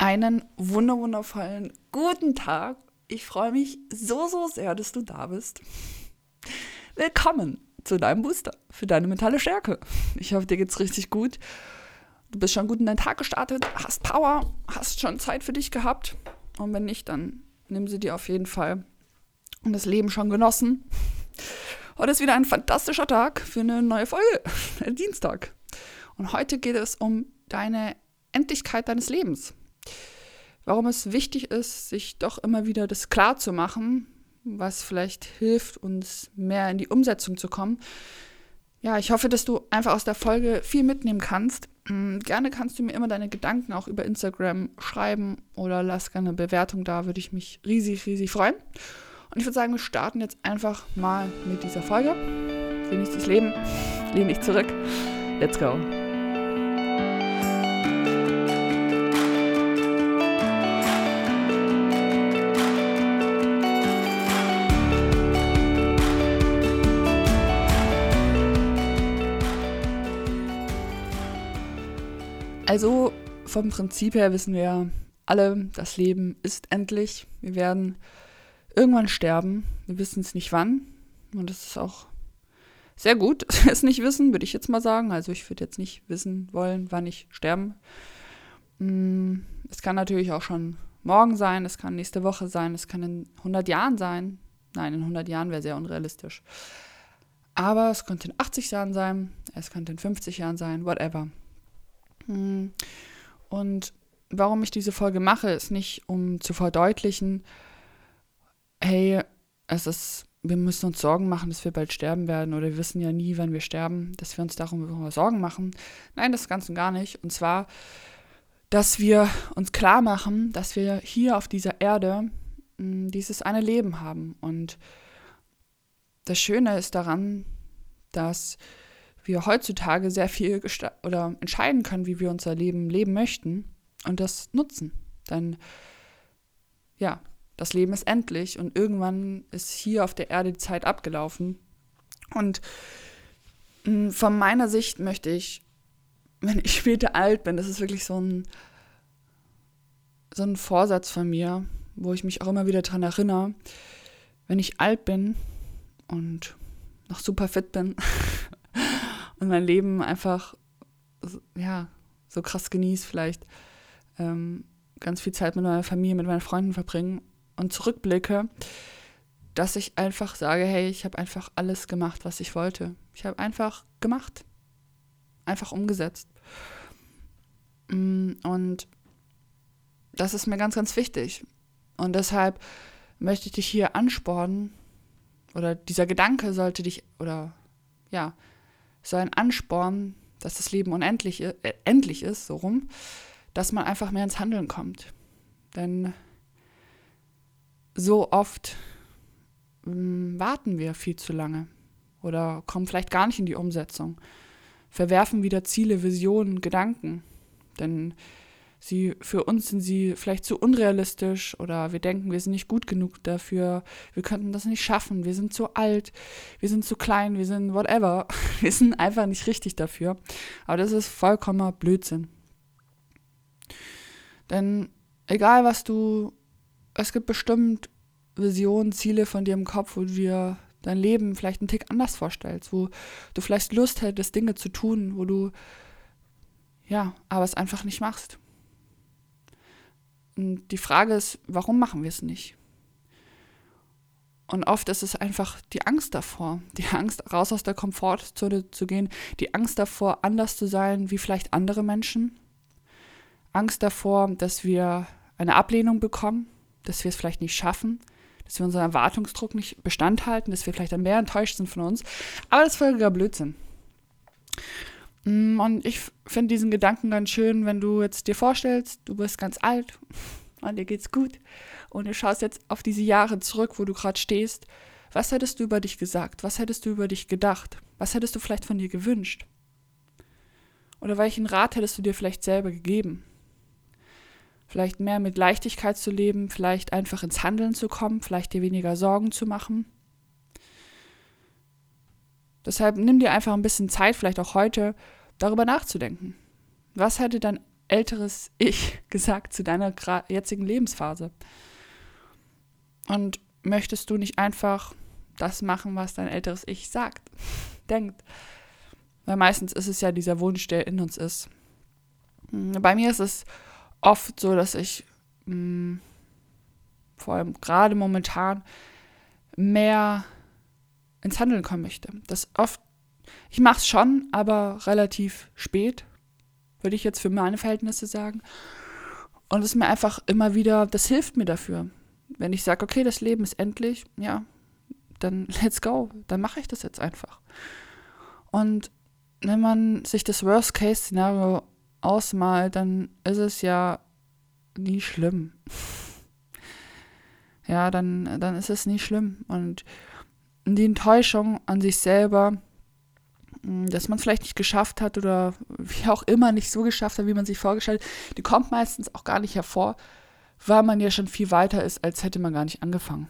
Einen wunderwundervollen guten Tag. Ich freue mich so, so sehr, dass du da bist. Willkommen zu deinem Booster für deine mentale Stärke. Ich hoffe, dir geht's richtig gut. Du bist schon gut in deinen Tag gestartet, hast Power, hast schon Zeit für dich gehabt. Und wenn nicht, dann nimm sie dir auf jeden Fall und das Leben schon genossen. Heute ist wieder ein fantastischer Tag für eine neue Folge, Dienstag. Und heute geht es um deine Endlichkeit deines Lebens warum es wichtig ist, sich doch immer wieder das klar zu machen, was vielleicht hilft, uns mehr in die Umsetzung zu kommen. Ja, ich hoffe, dass du einfach aus der Folge viel mitnehmen kannst. Mm, gerne kannst du mir immer deine Gedanken auch über Instagram schreiben oder lass gerne eine Bewertung da, würde ich mich riesig, riesig freuen. Und ich würde sagen, wir starten jetzt einfach mal mit dieser Folge. Genieß das Leben, lehn dich zurück. Let's go. Also vom Prinzip her wissen wir alle, das Leben ist endlich. Wir werden irgendwann sterben. Wir wissen es nicht wann. Und das ist auch sehr gut, dass wir es nicht wissen, würde ich jetzt mal sagen. Also ich würde jetzt nicht wissen wollen, wann ich sterben. Mm, es kann natürlich auch schon morgen sein, es kann nächste Woche sein, es kann in 100 Jahren sein. Nein, in 100 Jahren wäre sehr unrealistisch. Aber es könnte in 80 Jahren sein, es könnte in 50 Jahren sein, whatever. Hm. Und warum ich diese Folge mache, ist nicht, um zu verdeutlichen, hey, es ist, wir müssen uns Sorgen machen, dass wir bald sterben werden oder wir wissen ja nie, wann wir sterben, dass wir uns darum Sorgen machen. Nein, das Ganze gar nicht. Und zwar, dass wir uns klar machen, dass wir hier auf dieser Erde hm, dieses eine Leben haben. Und das Schöne ist daran, dass wir heutzutage sehr viel oder entscheiden können, wie wir unser Leben leben möchten und das nutzen. Denn ja, das Leben ist endlich und irgendwann ist hier auf der Erde die Zeit abgelaufen. Und hm, von meiner Sicht möchte ich, wenn ich später alt bin, das ist wirklich so ein, so ein Vorsatz von mir, wo ich mich auch immer wieder daran erinnere, wenn ich alt bin und noch super fit bin und mein Leben einfach, ja, so krass genieße, vielleicht ähm, ganz viel Zeit mit meiner Familie, mit meinen Freunden verbringen und zurückblicke, dass ich einfach sage, hey, ich habe einfach alles gemacht, was ich wollte. Ich habe einfach gemacht, einfach umgesetzt. Mm, und das ist mir ganz, ganz wichtig. Und deshalb möchte ich dich hier anspornen, oder dieser Gedanke sollte dich, oder ja, so ein Ansporn, dass das Leben unendlich äh, endlich ist, so rum, dass man einfach mehr ins Handeln kommt. Denn so oft mh, hm, warten wir viel zu lange oder kommen vielleicht gar nicht in die Umsetzung, verwerfen wieder Ziele, Visionen, Gedanken. Denn sie, für uns sind sie vielleicht zu unrealistisch oder wir denken, wir sind nicht gut genug dafür, wir könnten das nicht schaffen, wir sind zu alt, wir sind zu klein, wir sind whatever. Wir sind einfach nicht richtig dafür. Aber das ist vollkommener Blödsinn. Denn egal was du, es gibt bestimmt Visionen, Ziele von dir im Kopf, wo du dir dein Leben vielleicht einen Tick anders vorstellst, wo du vielleicht Lust hättest, Dinge zu tun, wo du ja, aber es einfach nicht machst. Und die Frage ist, warum machen wir es nicht? Und oft ist es einfach die Angst davor, die Angst, raus aus der Komfortzone zu gehen, die Angst davor, anders zu sein wie vielleicht andere Menschen. Angst davor, dass wir eine Ablehnung bekommen, dass wir es vielleicht nicht schaffen, dass wir unseren Erwartungsdruck nicht Bestand halten, dass wir vielleicht dann mehr enttäuscht sind von uns. Aber das ist völliger Blödsinn. Mm, und ich finde diesen Gedanken ganz schön, wenn du jetzt dir vorstellst, du bist ganz alt und dir geht's gut und du schaust jetzt auf diese Jahre zurück, wo du gerade stehst. Was hättest du über dich gesagt? Was hättest du über dich gedacht? Was hättest du vielleicht von dir gewünscht? Oder welchen Rat hättest du dir vielleicht selber gegeben? Vielleicht mehr mit Leichtigkeit zu leben, vielleicht einfach ins Handeln zu kommen, vielleicht dir weniger Sorgen zu machen. Deshalb nimm dir einfach ein bisschen Zeit, vielleicht auch heute, darüber nachzudenken. Was hätte dein älteres Ich gesagt zu deiner jetzigen Lebensphase? Und möchtest du nicht einfach das machen, was dein älteres Ich sagt, denkt? Weil meistens ist es ja dieser Wunsch, der in uns ist. Hm, bei mir ist es oft so, dass ich mh, hm, vor allem gerade momentan mehr ins Handeln kommen möchte. Das oft, ich mache es schon, aber relativ spät, würde ich jetzt für meine Verhältnisse sagen. Und es ist mir einfach immer wieder, das hilft mir dafür. Wenn ich sage, okay, das Leben ist endlich, ja, dann let's go, dann mache ich das jetzt einfach. Und wenn man sich das Worst-Case-Szenario ausmalt, dann ist es ja nie schlimm. ja, dann, dann ist es nie schlimm. Und die Enttäuschung an sich selber, dass man es vielleicht nicht geschafft hat oder wie auch immer nicht so geschafft hat, wie man sich vorgestellt hat, die kommt meistens auch gar nicht hervor, weil man ja schon viel weiter ist, als hätte man gar nicht angefangen.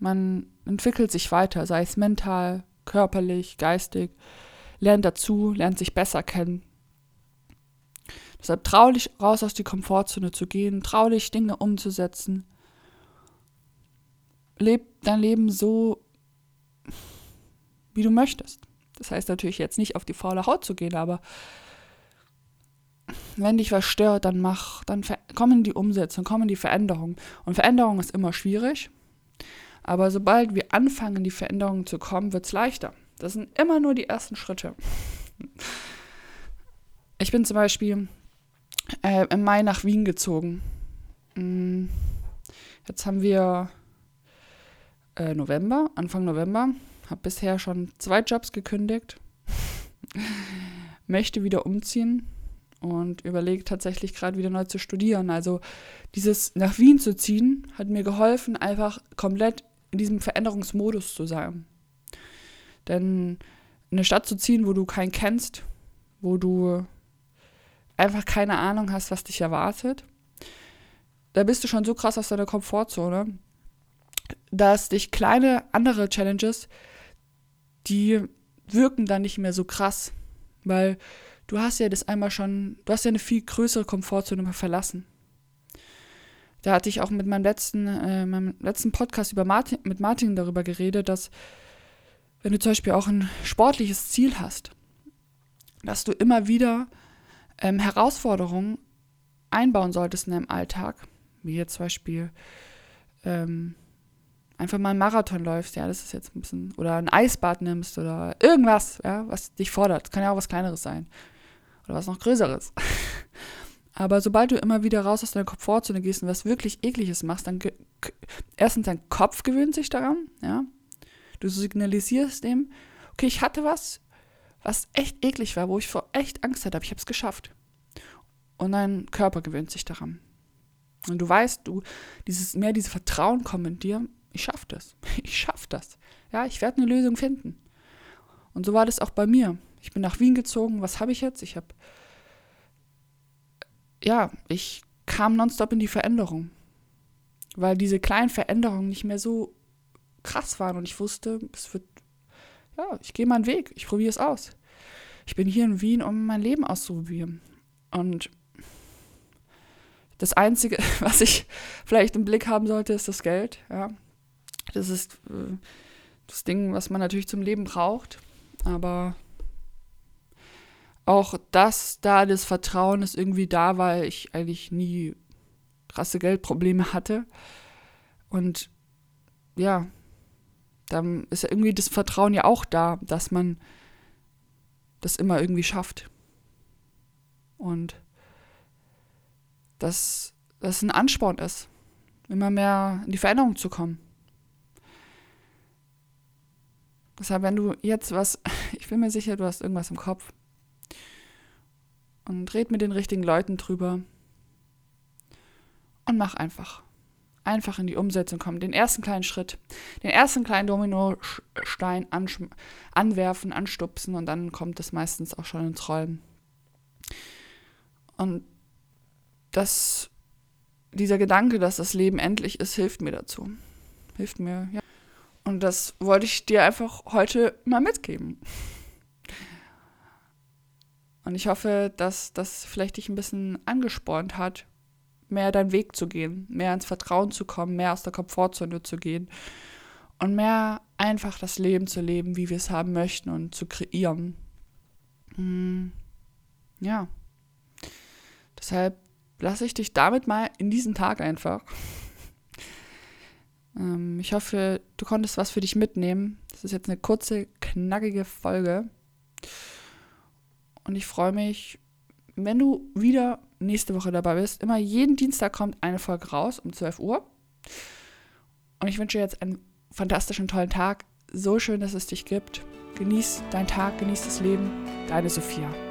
Man entwickelt sich weiter, sei es mental, körperlich, geistig, lernt dazu, lernt sich besser kennen. Deshalb trau dich raus aus die Komfortzone zu gehen, trau dich Dinge umzusetzen. Leb dein Leben so, wie du möchtest. Das heißt natürlich jetzt nicht auf die faule Haut zu gehen, aber wenn dich was stört, dann mach, dann kommen die Umsetzung, kommen die Veränderungen. Und Veränderung ist immer schwierig. Aber sobald wir anfangen, die Veränderungen zu kommen, wird es leichter. Das sind immer nur die ersten Schritte. Ich bin zum Beispiel äh, im Mai nach Wien gezogen. Mm, jetzt haben wir äh, November, Anfang November. Habe bisher schon zwei Jobs gekündigt. Möchte wieder umziehen und überlege tatsächlich gerade wieder neu zu studieren. Also dieses nach Wien zu ziehen hat mir geholfen, einfach komplett in diesem Veränderungsmodus zu sein. Denn in eine Stadt zu ziehen, wo du keinen kennst, wo du einfach keine Ahnung hast, was dich erwartet, da bist du schon so krass aus deiner Komfortzone, dass dich kleine andere Challenges, die wirken dann nicht mehr so krass, weil du hast ja das einmal schon, du hast ja eine viel größere Komfortzone verlassen. Da hatte ich auch mit meinem letzten, äh, meinem letzten Podcast über Martin, mit Martin darüber geredet, dass wenn du zum Beispiel auch ein sportliches Ziel hast, dass du immer wieder ähm, Herausforderungen einbauen solltest in deinem Alltag, wie jetzt zum Beispiel ähm, einfach mal einen Marathon läufst, ja, das ist jetzt ein bisschen, oder ein Eisbad nimmst oder irgendwas, ja, was dich fordert. Kann ja auch was Kleineres sein. Oder was noch Größeres. Aber sobald du immer wieder raus aus deiner Komfortzone gehst und was wirklich Ekliges machst, dann erstens dein Kopf gewöhnt sich daran, ja. Du signalisierst dem, okay, ich hatte was, was echt eklig war, wo ich vor echt Angst hatte, aber ich habe es geschafft. Und dein Körper gewöhnt sich daran. Und du weißt, du, dieses, mehr dieses Vertrauen kommt in dir, ich schaffe das. Ich schaffe das. Ja, ich werde eine Lösung finden. Und so war das auch bei mir. Ich bin nach Wien gezogen. Was habe ich jetzt? Ich habe, ja, ich kam nonstop in die Veränderung. Weil diese kleinen Veränderungen nicht mehr so krass waren und ich wusste, es wird ja, ich gehe meinen Weg, ich probiere es aus. Ich bin hier in Wien, um mein Leben auszuprobieren. Und das Einzige, was ich vielleicht im Blick haben sollte, ist das Geld. Ja. Das ist äh, das Ding, was man natürlich zum Leben braucht. Aber auch das, da das Vertrauen ist irgendwie da, weil ich eigentlich nie krasse Geldprobleme hatte. Und ja, dann ist ja irgendwie das Vertrauen ja auch da, dass man das immer irgendwie schafft. Und dass das ein Ansporn ist, immer mehr in die Veränderung zu kommen. Deshalb, wenn du jetzt was, ich bin mir sicher, du hast irgendwas im Kopf. Und red mit den richtigen Leuten drüber. Und mach einfach einfach in die Umsetzung kommen. Den ersten kleinen Schritt, den ersten kleinen Dominostein anwerfen, anstupsen und dann kommt es meistens auch schon ins Rollen. Und das, dieser Gedanke, dass das Leben endlich ist, hilft mir dazu. Hilft mir, ja. Und das wollte ich dir einfach heute mal mitgeben. Und ich hoffe, dass das vielleicht dich ein bisschen angespornt hat, mehr deinen Weg zu gehen, mehr ins Vertrauen zu kommen, mehr aus der Komfortzone zu gehen und mehr einfach das Leben zu leben, wie wir es haben möchten und zu kreieren. Hm, ja. Deshalb lasse ich dich damit mal in diesen Tag einfach. Ähm, ich hoffe, du konntest was für dich mitnehmen. Das ist jetzt eine kurze, knackige Folge. Und ich freue mich, wenn du wieder nächste Woche dabei bist. Immer jeden Dienstag kommt eine Folge raus um 12 Uhr. Und ich wünsche dir jetzt einen fantastischen, tollen Tag. So schön, dass es dich gibt. Genieß deinen Tag, genieß das Leben. Deine Sophia.